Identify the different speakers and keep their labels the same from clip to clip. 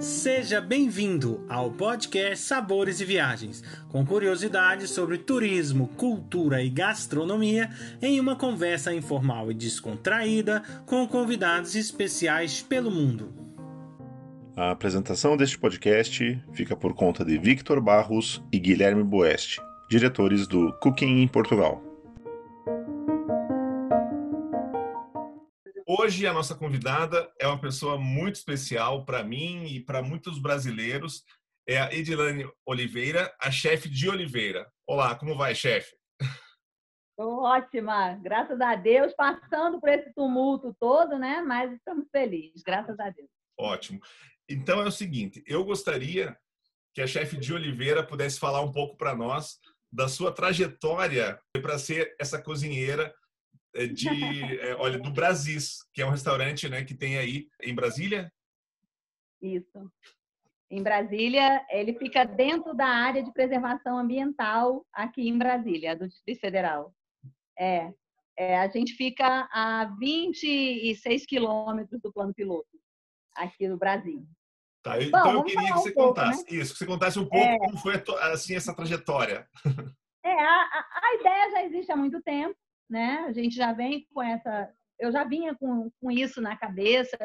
Speaker 1: Seja bem-vindo ao podcast Sabores e Viagens, com curiosidades sobre turismo, cultura e gastronomia, em uma conversa informal e descontraída com convidados especiais pelo mundo.
Speaker 2: A apresentação deste podcast fica por conta de Victor Barros e Guilherme Boeste, diretores do Cooking em Portugal. Hoje a nossa convidada é uma pessoa muito especial para mim e para muitos brasileiros. É a Edilane Oliveira, a chefe de Oliveira. Olá, como vai, chefe?
Speaker 3: Ótima, graças a Deus, passando por esse tumulto todo, né? Mas estamos felizes, graças a Deus.
Speaker 2: Ótimo. Então é o seguinte, eu gostaria que a chefe de Oliveira pudesse falar um pouco para nós da sua trajetória para ser essa cozinheira de, é, olha, do Brasis, que é um restaurante, né, que tem aí em Brasília.
Speaker 3: Isso. Em Brasília, ele fica dentro da área de preservação ambiental aqui em Brasília, do Distrito Federal. É, é a gente fica a 26 quilômetros do plano piloto, aqui no Brasil.
Speaker 2: Tá, Bom, então eu queria que você um contasse pouco, né? isso, que você contasse um pouco é, como foi assim essa trajetória.
Speaker 3: É, a, a ideia já existe há muito tempo, né? A gente já vem com essa, eu já vinha com, com isso na cabeça.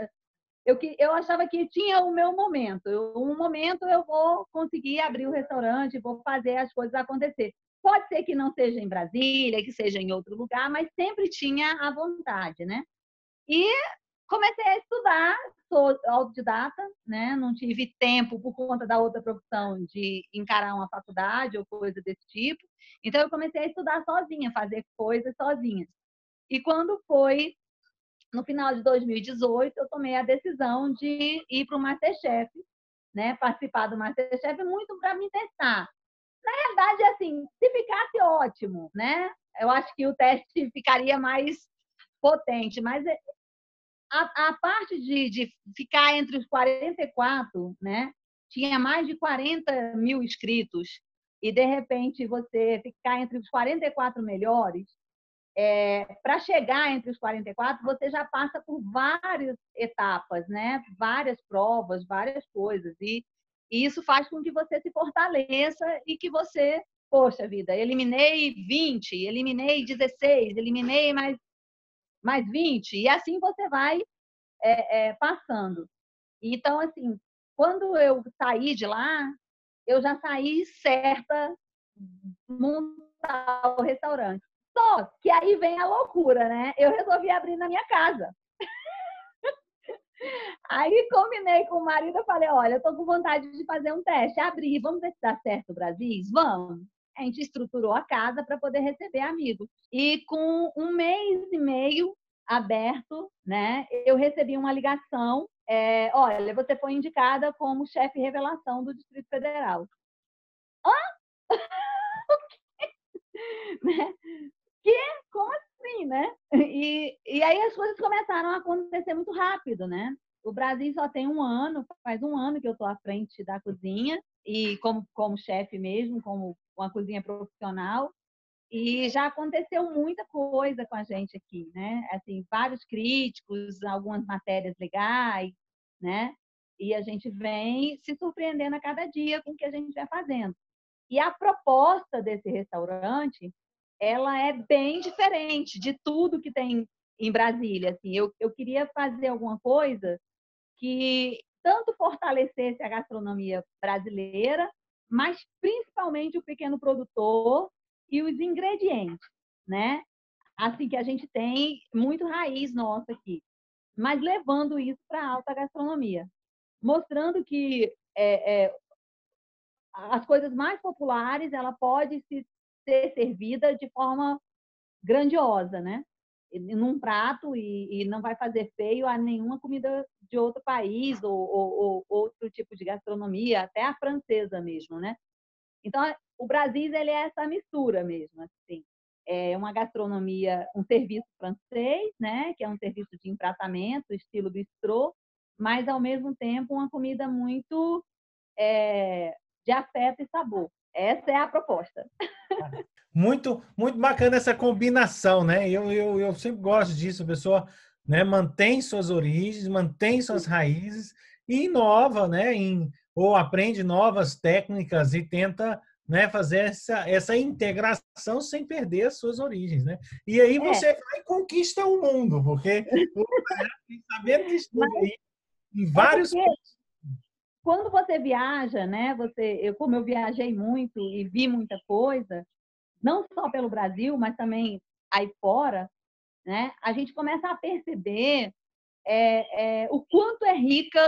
Speaker 3: Eu, eu achava que tinha o meu momento. Eu, um momento eu vou conseguir abrir o restaurante, vou fazer as coisas acontecer. Pode ser que não seja em Brasília, que seja em outro lugar, mas sempre tinha a vontade, né? E comecei a estudar, sou autodidata, né? Não tive tempo por conta da outra profissão de encarar uma faculdade ou coisa desse tipo. Então eu comecei a estudar sozinha, fazer coisas sozinha. E quando foi no final de 2018, eu tomei a decisão de ir para o MasterChef, né? Participar do MasterChef muito para me testar. Na realidade, assim, se ficasse ótimo, né? Eu acho que o teste ficaria mais potente, mas a, a parte de, de ficar entre os 44, né? Tinha mais de 40 mil inscritos e de repente você ficar entre os 44 melhores, é, para chegar entre os 44, você já passa por várias etapas, né? Várias provas, várias coisas. E, e, isso faz com que você se fortaleça e que você, poxa vida, eliminei 20, eliminei 16, eliminei mais, mais 20, e assim você vai é, é, passando. Então, assim, quando eu saí de lá, eu já saí certa montar o restaurante. Só que aí vem a loucura, né? Eu resolvi abrir na minha casa. Aí combinei com o marido, eu falei, olha, eu tô com vontade de fazer um teste, abrir, vamos ver se dá certo o Brasil? Vamos. A gente estruturou a casa para poder receber amigos. E com um mês e meio aberto, né, eu recebi uma ligação é, olha, você foi indicada como chefe revelação do Distrito Federal. Hã? né? Que? Como assim, né? E, e aí as coisas começaram a acontecer muito rápido, né? O Brasil só tem um ano, faz um ano que eu estou à frente da cozinha e como, como chefe mesmo, como uma cozinha profissional. E já aconteceu muita coisa com a gente aqui, né? Assim, vários críticos, algumas matérias legais, né? E a gente vem se surpreendendo a cada dia com o que a gente vai fazendo. E a proposta desse restaurante, ela é bem diferente de tudo que tem em Brasília. Assim, eu, eu queria fazer alguma coisa que tanto fortalecesse a gastronomia brasileira, mas principalmente o pequeno produtor e os ingredientes, né? Assim que a gente tem muito raiz nossa aqui, mas levando isso para a alta gastronomia, mostrando que é, é, as coisas mais populares ela pode se, ser servida de forma grandiosa, né? Num prato e, e, não vai fazer feio a nenhuma comida de outro país ou, ou, ou outro tipo de gastronomia, até a francesa mesmo, né? Então, o Brasil ele é essa mistura mesmo, assim. É uma gastronomia, um serviço francês, né, que é um serviço de empratamento, estilo bistrô, mas ao mesmo tempo uma comida muito é, de afeto e sabor. Essa é a proposta.
Speaker 1: Muito, muito bacana essa combinação, né? Eu, eu, eu sempre gosto disso, a pessoa né? Mantém suas origens, mantém suas raízes e inova, né? Em, ou aprende novas técnicas e tenta né, fazer essa, essa integração sem perder as suas origens, né? E aí é. você é. vai e conquista o mundo, porque sabendo que estuda aí em vários é
Speaker 3: quando você viaja, né? Você, eu como eu viajei muito e vi muita coisa, não só pelo Brasil, mas também aí fora, né? A gente começa a perceber é, é, o quanto é rica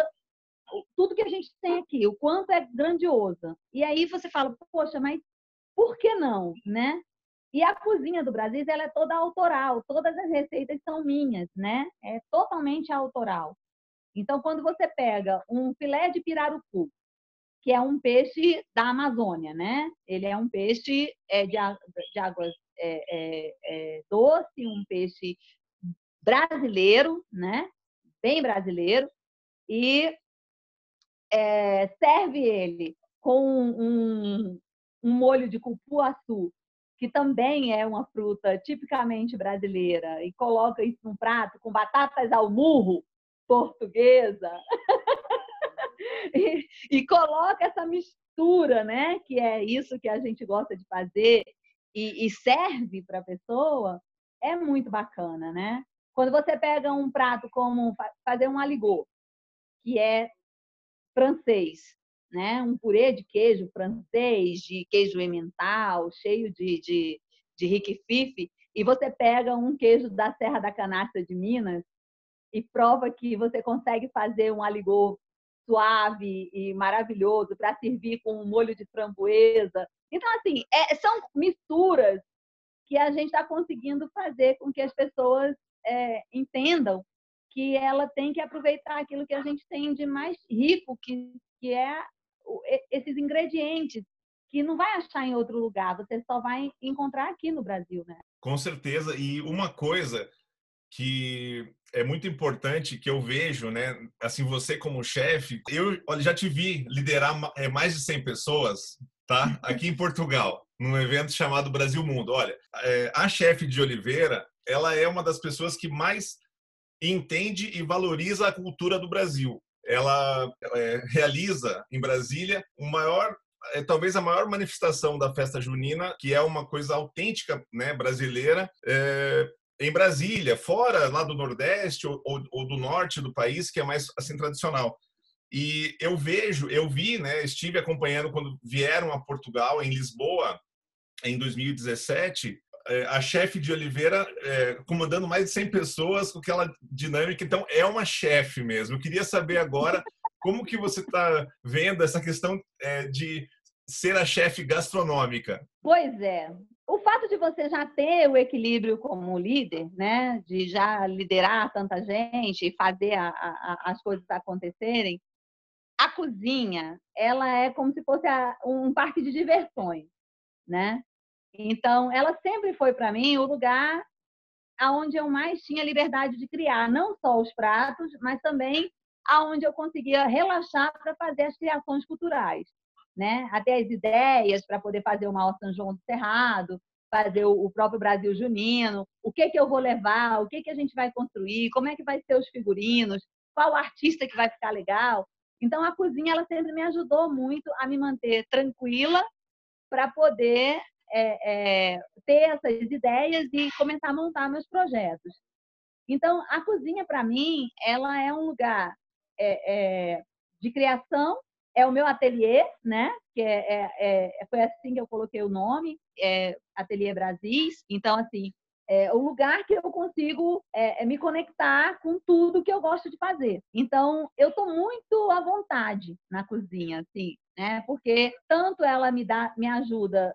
Speaker 3: tudo que a gente tem aqui, o quanto é grandiosa. E aí você fala, poxa, mas por que não, né? E a cozinha do Brasil, ela é toda autoral, todas as receitas são minhas, né? É totalmente autoral. Então, quando você pega um filé de pirarucu, que é um peixe da Amazônia, né? Ele é um peixe é, de, de águas é, é, é, doce, um peixe brasileiro, né? Bem brasileiro. E é, serve ele com um, um molho de cupuaçu, que também é uma fruta tipicamente brasileira, e coloca isso num prato com batatas ao murro portuguesa, e, e, coloca essa mistura, né? Que é isso que a gente gosta de fazer, e, e serve para a pessoa, é muito bacana, né? Quando você pega um prato como fazer um aligô, que é francês, né? Um purê de queijo francês, de queijo emmental, cheio de, de, de e você pega um queijo da Serra da Canastra de Minas e prova que você consegue fazer um aligô suave e maravilhoso para servir com um molho de framboesa. Então, assim, é, são misturas que a gente está conseguindo fazer com que as pessoas é, entendam que ela tem que aproveitar aquilo que a gente tem de mais rico, que, que é esses ingredientes que não vai achar em outro lugar, você só vai encontrar aqui no Brasil, né?
Speaker 2: Com certeza. E uma coisa que é muito importante que eu vejo, né? Assim, você como chefe, eu já te vi liderar é, mais de 100 pessoas, tá? Aqui em Portugal, num evento chamado Brasil Mundo. Olha, é, a chefe de Oliveira, ela é uma das pessoas que mais entende e valoriza a cultura do Brasil. Ela é, realiza em Brasília o maior é talvez a maior manifestação da festa junina, que é uma coisa autêntica, né, brasileira, é, em Brasília, fora lá do Nordeste ou, ou, ou, do Norte do país, que é mais assim tradicional. E eu vejo, eu vi, né, estive acompanhando quando vieram a Portugal, em Lisboa, em 2017, é, a chefe de Oliveira é, comandando mais de 100 pessoas com aquela dinâmica. Então, é uma chefe mesmo. Eu queria saber agora como que você está vendo essa questão é, de ser a chefe gastronômica.
Speaker 3: Pois é. O fato de você já ter o equilíbrio como líder, né, de já liderar tanta gente e fazer a, a, as coisas acontecerem, a cozinha, ela é como se fosse um parque de diversões, né? Então, ela sempre foi para mim o lugar aonde eu mais tinha liberdade de criar, não só os pratos, mas também aonde eu conseguia relaxar para fazer as criações culturais, né? Até as ideias para poder fazer uma São João do Cerrado, fazer o próprio Brasil Junino, o que que eu vou levar, o que que a gente vai construir, como é que vai ser os figurinos, qual artista que vai ficar legal. Então a cozinha ela sempre me ajudou muito a me manter tranquila para poder é, é, ter essas ideias e começar a montar meus projetos. Então, a cozinha, para mim, ela é um lugar é, é, de criação, é o meu ateliê, né? Que é, é, foi assim que eu coloquei o nome, Ateliê Brasis. Então, assim, é o lugar que eu consigo é, é, me conectar com tudo que eu gosto de fazer. Então, eu estou muito à vontade na cozinha, assim, né? Porque tanto ela me dá, me ajuda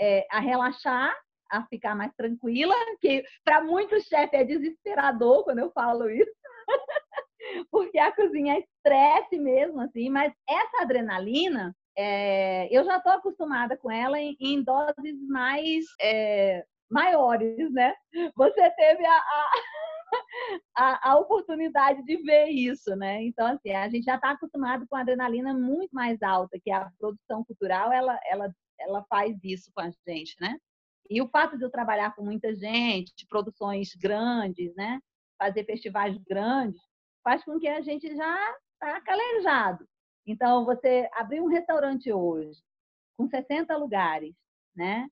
Speaker 3: é, a relaxar, a ficar mais tranquila, que para muitos chefes é desesperador quando eu falo isso. Porque a cozinha é estresse mesmo, assim, mas essa adrenalina, é, eu já estou acostumada com ela em, em doses mais é, maiores, né? Você teve a, a, a, a, oportunidade de ver isso, né? Então, assim, a gente já está acostumado com adrenalina muito mais alta, que a produção cultural, ela, ela ela faz isso com a gente, né? E o fato de eu trabalhar com muita gente, produções grandes, né? fazer festivais grandes, faz com que a gente já está calejado. Então, você abrir um restaurante hoje, com 60 lugares, né?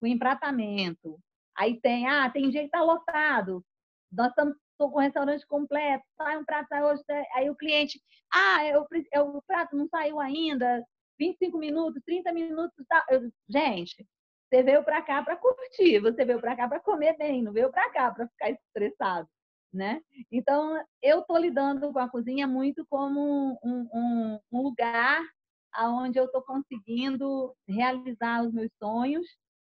Speaker 3: com empratamento, aí tem, ah, tem dia que está lotado, nós estamos com o restaurante completo, sai um prato hoje, aí o cliente, ah, eu, eu, o prato não saiu ainda, 25 minutos, 30 minutos, tá. eu, gente, você veio para cá para curtir, você veio para cá para comer bem, não veio para cá para ficar estressado, né? Então, eu estou lidando com a cozinha muito como um, um, um lugar aonde eu estou conseguindo realizar os meus sonhos,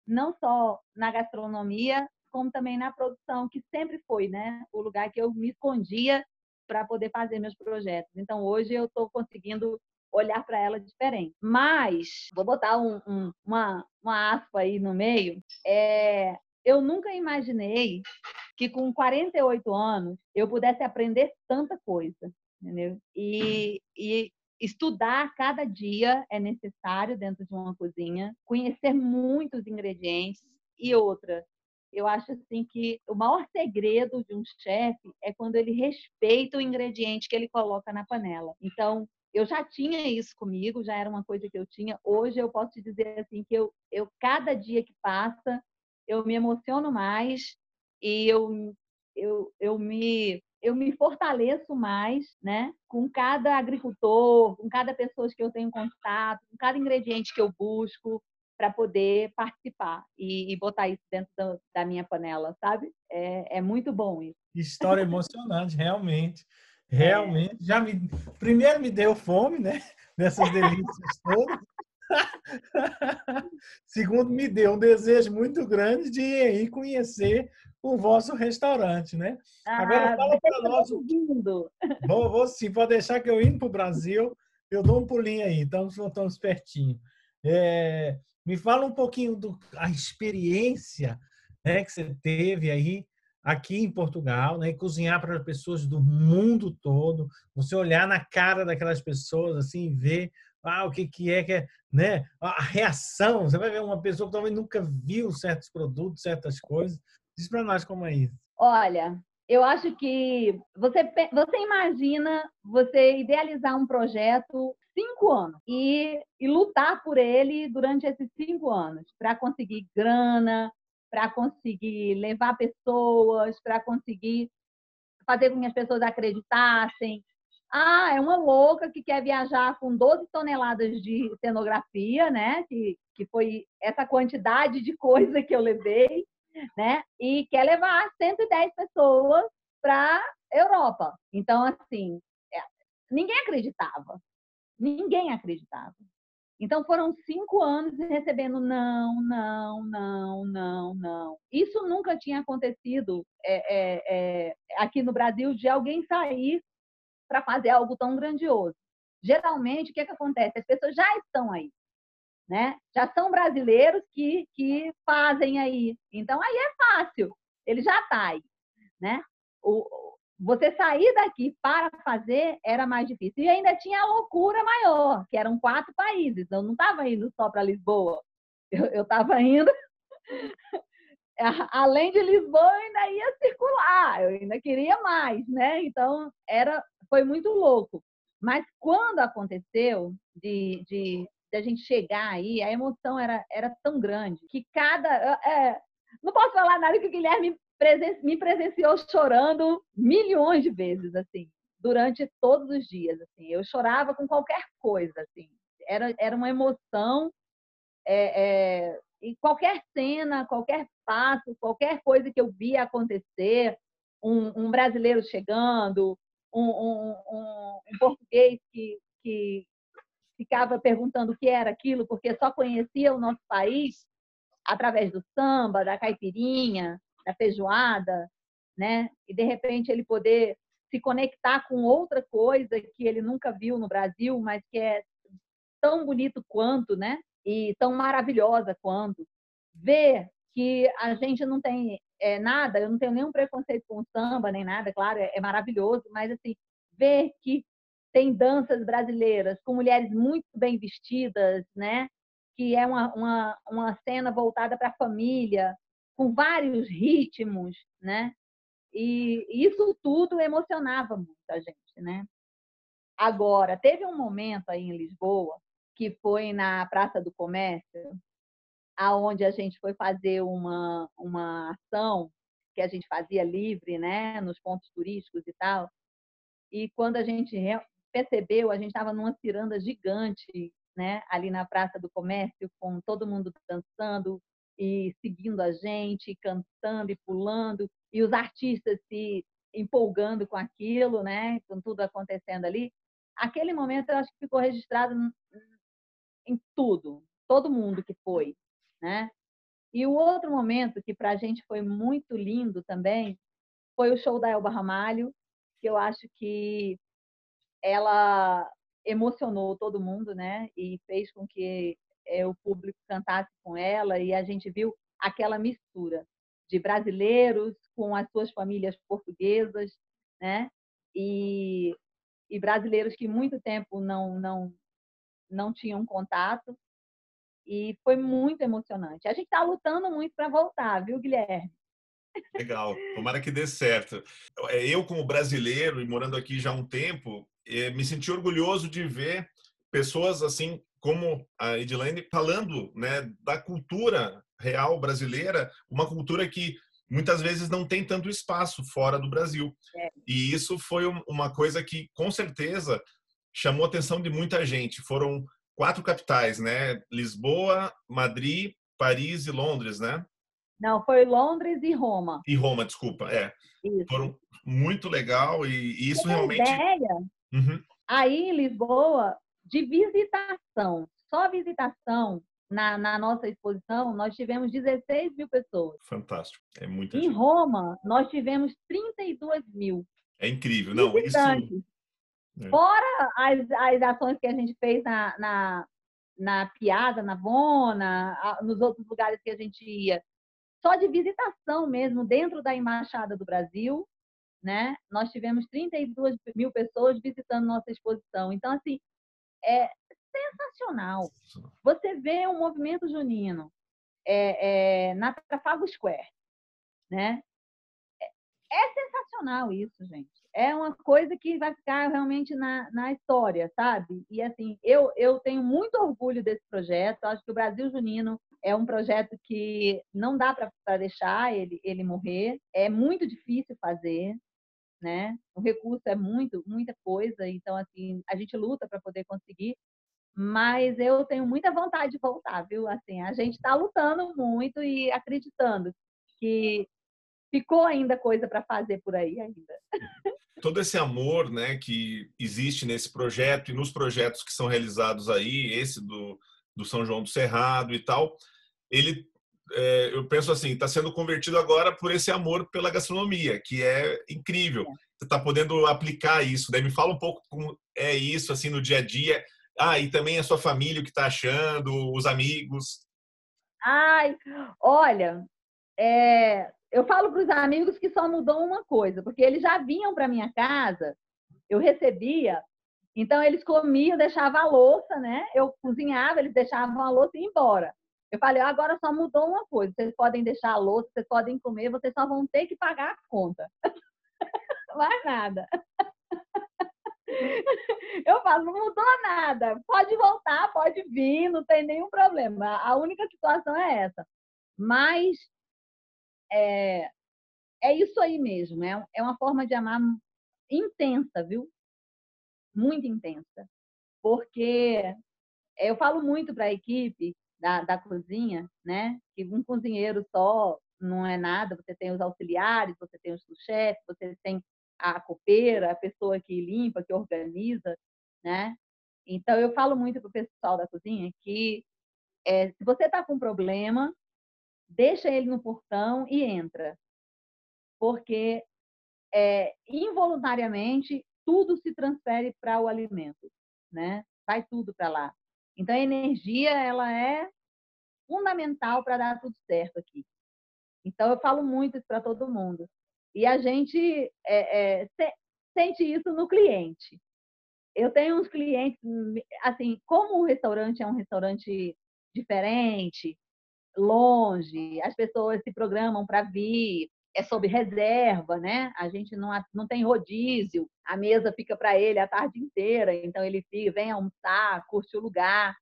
Speaker 3: não só na gastronomia, como também na produção, que sempre foi, né? O lugar que eu me escondia para poder fazer meus projetos. Então, hoje eu estou conseguindo olhar para ela diferente. Mas, vou botar um, um, uma, uma aspa aí no meio, é, eu nunca imaginei que com 48 anos eu pudesse aprender tanta coisa, entendeu? E, e estudar cada dia é necessário dentro de uma cozinha, conhecer muitos ingredientes e outra. Eu acho assim que o maior segredo de um chefe é quando ele respeita o ingrediente que ele coloca na panela. Então, eu já tinha isso comigo, já era uma coisa que eu tinha. Hoje eu posso te dizer assim que eu, eu cada dia que passa, eu me emociono mais e eu, eu, eu me eu me fortaleço mais, né, com cada agricultor, com cada pessoa que eu tenho contato, com cada ingrediente que eu busco para poder participar e, e, botar isso dentro da, da minha panela, sabe? É, é, muito bom isso.
Speaker 1: História emocionante, realmente. Realmente, é. já me primeiro me deu fome, né? Dessas delícias todas. Segundo, me deu um desejo muito grande de ir conhecer o vosso restaurante, né?
Speaker 3: Ah, Agora fala para nós.
Speaker 1: Vou, vou sim, pode deixar que eu indo para o Brasil, eu dou um pulinho aí, estamos, estamos pertinho. É, me fala um pouquinho da experiência né, que você teve aí aqui em Portugal, né, cozinhar para pessoas do mundo todo, você olhar na cara daquelas pessoas assim, ver ah, o que que é que é, né, a reação, você vai ver uma pessoa que talvez nunca viu certos produtos, certas coisas. Diz para nós como é isso.
Speaker 3: Olha, eu acho que você você imagina você idealizar um projeto cinco anos e, e lutar por ele durante esses cinco anos para conseguir grana, para conseguir levar pessoas, para conseguir fazer com que as pessoas acreditassem. Ah, é uma louca que quer viajar com 12 toneladas de cenografia, né? Que, que foi essa quantidade de coisa que eu levei, né? E quer levar 110 pessoas para Europa. Então, assim, é, ninguém acreditava. Ninguém acreditava. Então foram cinco anos recebendo não, não, não, não, não. Isso nunca tinha acontecido é, é, é, aqui no Brasil de alguém sair para fazer algo tão grandioso. Geralmente, o que, é que acontece? As pessoas já estão aí, né? Já são brasileiros que, que fazem aí. Então aí é fácil, ele já está aí, né? O, você sair daqui para fazer era mais difícil. E ainda tinha a loucura maior, que eram quatro países. Eu não estava indo só para Lisboa. Eu estava indo. Além de Lisboa, eu ainda ia circular, eu ainda queria mais, né? Então, era, foi muito louco. Mas quando aconteceu de, de, de a gente chegar aí, a emoção era, era tão grande que cada. É, não posso falar nada que o Guilherme presen me presenciou chorando milhões de vezes, assim, durante todos os dias, assim. Eu chorava com qualquer coisa, assim. Era, era uma emoção é, é, e qualquer cena, qualquer passo, qualquer coisa que eu via acontecer, um, um brasileiro chegando, um, um, um, português que, que ficava perguntando o que era aquilo, porque só conhecia o nosso país através do samba, da caipirinha, da feijoada, né? E de repente ele poder se conectar com outra coisa que ele nunca viu no Brasil, mas que é tão bonito quanto, né? E tão maravilhosa quanto. Ver que a gente não tem é, nada, eu não tenho nenhum preconceito com samba, nem nada, claro, é, é maravilhoso, mas assim, ver que tem danças brasileiras com mulheres muito bem vestidas, né? Que é uma, uma, uma cena voltada para a família, com vários ritmos, né? e isso tudo emocionava muito a gente, né? Agora, teve um momento aí em Lisboa, que foi na Praça do Comércio, aonde a gente foi fazer uma, uma ação que a gente fazia livre, né, nos pontos turísticos e tal. E quando a gente percebeu, a gente estava numa ciranda gigante, né, ali na Praça do Comércio, com todo mundo dançando, e seguindo a gente, cantando e pulando, e os artistas se empolgando com aquilo, né, com tudo acontecendo ali. Aquele momento eu acho que ficou registrado em tudo, todo mundo que foi, né? E o outro momento que para a gente foi muito lindo também foi o show da Elba Ramalho, que eu acho que ela emocionou todo mundo, né? E fez com que é, o público cantasse com ela e a gente viu aquela mistura de brasileiros com as suas famílias portuguesas, né? E, e brasileiros que muito tempo não não não tinham contato e foi muito emocionante. A gente está lutando muito para voltar, viu, Guilherme?
Speaker 2: Legal, tomara que dê certo. É, eu, como brasileiro e morando aqui já há um tempo, é, me senti orgulhoso de ver pessoas assim como a Edilene falando né, da cultura real brasileira, uma cultura que muitas vezes não tem tanto espaço fora do Brasil. É. E isso foi uma coisa que, com certeza, chamou a atenção de muita gente. Foram quatro capitais, né? Lisboa, Madrid, Paris e Londres, né?
Speaker 3: Não, foi Londres e Roma.
Speaker 2: E Roma, desculpa, é. Isso. Foram muito legal e, e isso realmente.
Speaker 3: Ideia, uhum. Aí em Lisboa, de visitação, só visitação na, na, nossa exposição, nós tivemos 16 mil pessoas.
Speaker 2: Fantástico, é muita
Speaker 3: Em
Speaker 2: gente.
Speaker 3: Roma, nós tivemos 32 mil.
Speaker 2: É incrível, não, visitantes. isso...
Speaker 3: É. Fora as, as ações que a gente fez na, na, na Piazza, na Bona, nos outros lugares que a gente ia, só de visitação mesmo, dentro da Embaixada do Brasil, né? Nós tivemos 32 mil pessoas visitando nossa exposição. Então, assim, é sensacional. Você vê um movimento junino é, é, na Trafalgar Square, né? É, é sensacional isso, gente é uma coisa que vai ficar realmente na, na história, sabe? E assim, eu, eu tenho muito orgulho desse projeto. Acho que o Brasil Junino é um projeto que não dá para deixar ele, ele morrer. É muito difícil fazer, né? O recurso é muito, muita coisa. Então, assim, a gente luta para poder conseguir. Mas eu tenho muita vontade de voltar, viu? Assim, a gente está lutando muito e acreditando que ficou ainda coisa para fazer por aí ainda.
Speaker 2: Todo esse amor né, que existe nesse projeto e nos projetos que são realizados aí, esse do, do São João do Cerrado e tal, ele, é, eu penso assim, está sendo convertido agora por esse amor pela gastronomia, que é incrível. É. Você está podendo aplicar isso. Né? Me fala um pouco como é isso assim no dia a dia. Ah, e também a sua família, o que está achando, os amigos.
Speaker 3: Ai, olha, é, eu falo para os amigos que só mudou uma coisa, porque eles já vinham para minha casa, eu recebia, então eles comiam, deixavam a louça, né? Eu cozinhava, eles deixavam a louça e iam embora. Eu falei, agora só mudou uma coisa, vocês podem deixar a louça, vocês podem comer, vocês só vão ter que pagar a conta. Mais nada. Eu falo, não mudou nada. Pode voltar, pode vir, não tem nenhum problema. A única situação é essa. Mas é, é isso aí mesmo, é, é uma forma de amar intensa, viu? Muito intensa. Porque eu falo muito para a equipe da, da cozinha, né? Que um cozinheiro só não é nada, você tem os auxiliares, você tem os chefes, você tem a copeira, a pessoa que limpa, que organiza, né? Então, eu falo muito para o pessoal da cozinha que é, se você está com um problema, deixa ele no portão e entra. Porque é, involuntariamente tudo se transfere para o alimento, né? Vai tudo para lá. Então a energia ela é fundamental para dar tudo certo aqui. Então eu falo muito isso para todo mundo. E a gente é, é, sente isso no cliente. Eu tenho uns clientes, assim, como o restaurante é um restaurante diferente, longe, as pessoas se programam para vir, é sob reserva, né? A gente não, não tem rodízio, a mesa fica para ele a tarde inteira, então ele fica, vem almoçar, curte o lugar,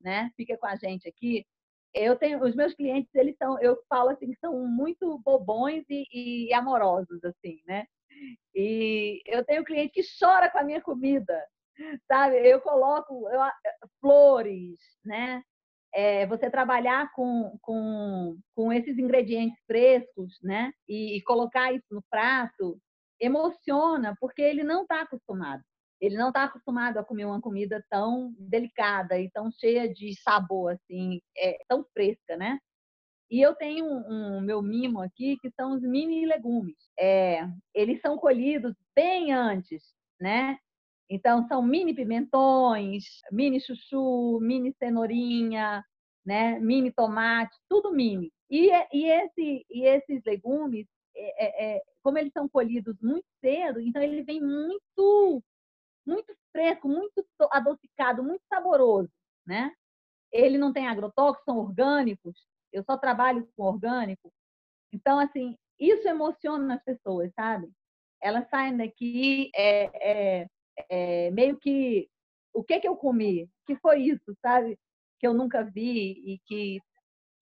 Speaker 3: né? Fica com a gente aqui. Eu tenho os meus clientes, eles são, eu falo assim, que são muito bobões e, e amorosos assim, né? E eu tenho cliente que chora com a minha comida, sabe? Eu coloco eu, flores, né? É, você trabalhar com, com, com esses ingredientes frescos, né? E, e colocar isso no prato, emociona, porque ele não está acostumado. Ele não está acostumado a comer uma comida tão delicada e tão cheia de sabor, assim, é, tão fresca, né? E eu tenho um, um, meu mimo aqui, que são os mini legumes. É, eles são colhidos bem antes, né? Então, são mini pimentões, mini chuchu, mini cenourinha, né? mini tomate, tudo mini. E, e, esse, e esses legumes, é, é, é como eles são colhidos muito cedo, então ele vem muito, muito fresco, muito adocicado, muito saboroso, né? Ele não tem agrotóxicos, são orgânicos. Eu só trabalho com orgânico. Então, assim, isso emociona as pessoas, sabe? Elas saem daqui é, é, meio que o que que eu comi? Que foi isso, sabe? Que eu nunca vi e que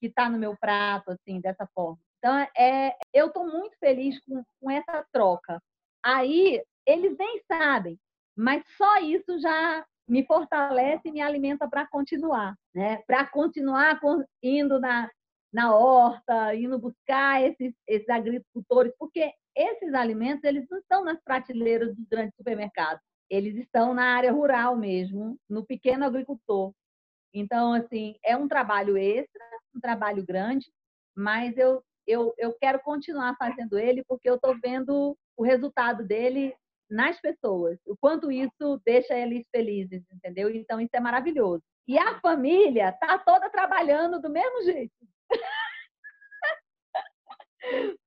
Speaker 3: que está no meu prato assim dessa forma. Então é, eu estou muito feliz com, com essa troca. Aí eles nem sabem, mas só isso já me fortalece e me alimenta para continuar, né? Para continuar indo na, na horta, indo buscar esses, esses agricultores, porque esses alimentos eles não estão nas prateleiras dos grandes supermercados eles estão na área rural mesmo, no pequeno agricultor. Então, assim, é um trabalho extra, um trabalho grande, mas eu, eu, eu quero continuar fazendo ele porque eu estou vendo o resultado dele nas pessoas, o quanto isso deixa eles felizes, entendeu? Então, isso é maravilhoso. E a família está toda trabalhando do mesmo jeito.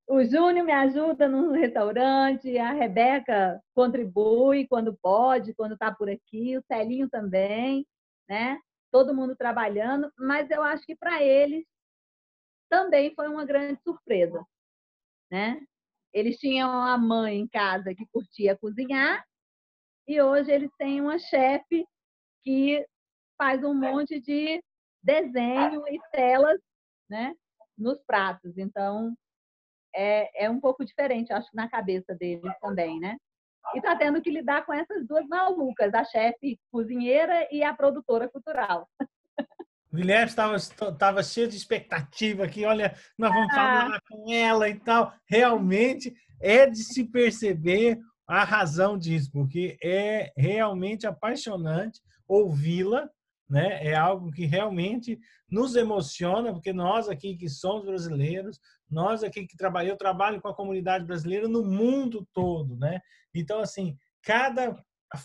Speaker 3: O Júnior me ajuda no restaurante, a Rebeca contribui quando pode, quando está por aqui, o Celinho também, né? Todo mundo trabalhando, mas eu acho que para eles também foi uma grande surpresa, né? Eles tinham a mãe em casa que curtia cozinhar e hoje eles têm uma chefe que faz um monte de desenho e telas, né, nos pratos. Então, é, é um pouco diferente, acho, na cabeça deles também, né? E está tendo que lidar com essas duas malucas, a chefe cozinheira e a produtora cultural.
Speaker 1: Guilherme estava cheio de expectativa aqui, olha, nós vamos ah. falar com ela e tal. Realmente é de se perceber a razão disso, porque é realmente apaixonante ouvi-la, né? É algo que realmente nos emociona, porque nós aqui que somos brasileiros, nós aqui que trabalhamos, eu trabalho com a comunidade brasileira no mundo todo, né? Então, assim, cada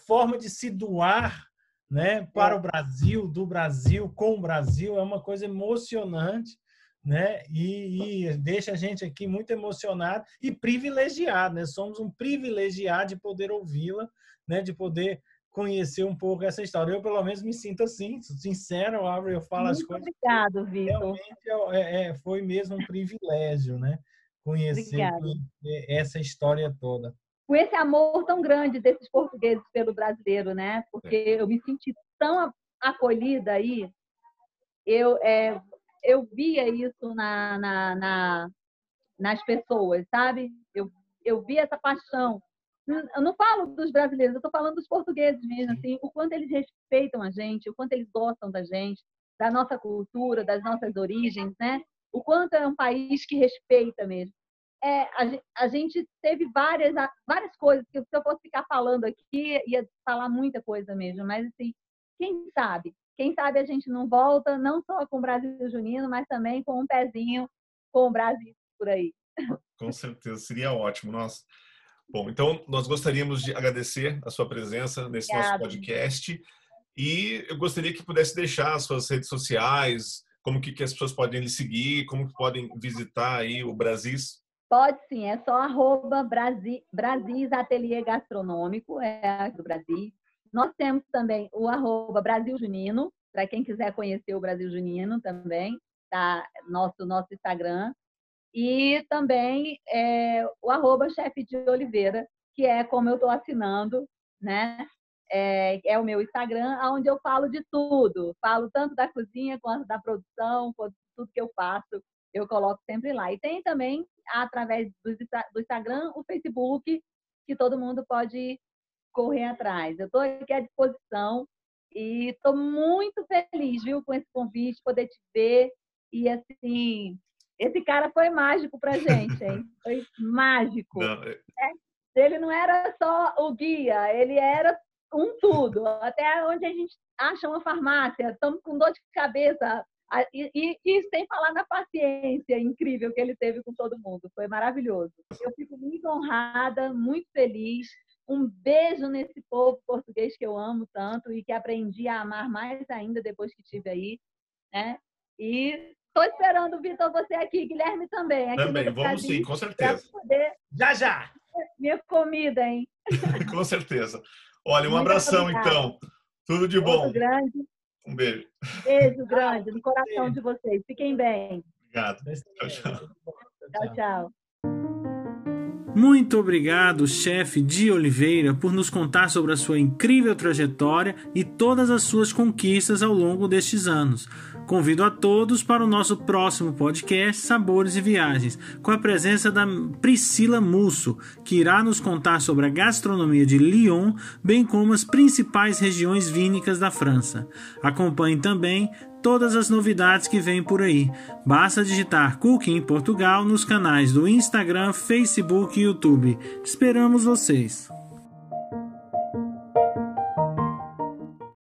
Speaker 1: forma de se doar né, para o Brasil, do Brasil, com o Brasil, é uma coisa emocionante, né? E, e, deixa a gente aqui muito emocionado e privilegiado, né? Somos um privilegiado de poder ouvi-la, né? De poder conhecer um pouco essa história. Eu, pelo menos, me sinto assim, sincero, Álvaro, eu falo
Speaker 3: Muito
Speaker 1: as coisas.
Speaker 3: Obrigado, Vitor.
Speaker 1: Realmente é, é, foi mesmo um privilégio, né? Conhecer, essa história toda.
Speaker 3: Com esse amor tão grande desses portugueses pelo brasileiro, né? Porque eu me senti tão acolhida aí. Eu, é, eu via isso na, na, na nas pessoas, sabe? Eu, eu vi essa paixão eu não falo dos brasileiros, eu estou falando dos portugueses mesmo, assim, o quanto eles respeitam a gente, o quanto eles gostam da gente, da nossa cultura, das nossas origens, né? O quanto é um país que respeita mesmo. É, a, a, gente teve várias, várias coisas que se eu fosse ficar falando aqui ia falar muita coisa mesmo, mas assim, quem sabe? Quem sabe a gente não volta não só com o Brasil Junino, mas também com um pezinho com o Brasil por aí.
Speaker 2: Com certeza, seria ótimo. Nossa, Bom, então nós gostaríamos de agradecer a sua presença nesse Obrigada. nosso podcast e eu gostaria que pudesse deixar as suas redes sociais, como que, que as pessoas podem lhe seguir, como que podem visitar aí o Brasis.
Speaker 3: Pode sim, é só arroba Brasis, Brasis Ateliê Gastronômico, é do Brasil. Nós temos também o arroba Brasil Junino, para quem quiser conhecer o Brasil Junino também, tá? Nosso, nosso Instagram. E também é, o arroba chefe de Oliveira, que é como eu estou assinando, né? É, é, o meu Instagram, onde eu falo de tudo. Falo tanto da cozinha quanto da produção, quanto tudo que eu faço, eu coloco sempre lá. E tem também, através do, do Instagram, o Facebook, que todo mundo pode correr atrás. Eu estou aqui à disposição e estou muito feliz, viu, com esse convite, poder te ver. E assim, esse cara foi mágico pra gente, hein? Foi mágico. Não, é... Ele não era só o guia, ele era um tudo. Até onde a gente acha uma farmácia, estamos com dor de cabeça. E, e, e, sem falar na paciência incrível que ele teve com todo mundo. Foi maravilhoso. Eu fico muito honrada, muito feliz. Um beijo nesse povo português que eu amo tanto e que aprendi a amar mais ainda depois que estive aí. Né? E estou esperando, Vitor, você aqui, Guilherme também.
Speaker 2: também, vamos sim, com certeza.
Speaker 1: Poder... Já, já!
Speaker 3: Minha comida, hein?
Speaker 2: com certeza. Olha, um Muito abração, obrigada. então. Tudo de bom.
Speaker 3: Muito grande.
Speaker 2: Um beijo.
Speaker 3: Beijo grande no coração de vocês. Fiquem bem.
Speaker 2: Obrigado. Tchau, tchau.
Speaker 3: Tchau, tchau.
Speaker 1: Muito obrigado, chefe de Oliveira, por nos contar sobre a sua incrível trajetória e todas as suas conquistas ao longo destes anos. Convido a todos para o nosso próximo podcast Sabores e Viagens, com a presença da Priscila Musso, que irá nos contar sobre a gastronomia de Lyon, bem como as principais regiões vínicas da França. Acompanhe também todas as novidades que vêm por aí. Basta digitar Cooking Portugal nos canais do Instagram, Facebook e YouTube. Esperamos vocês!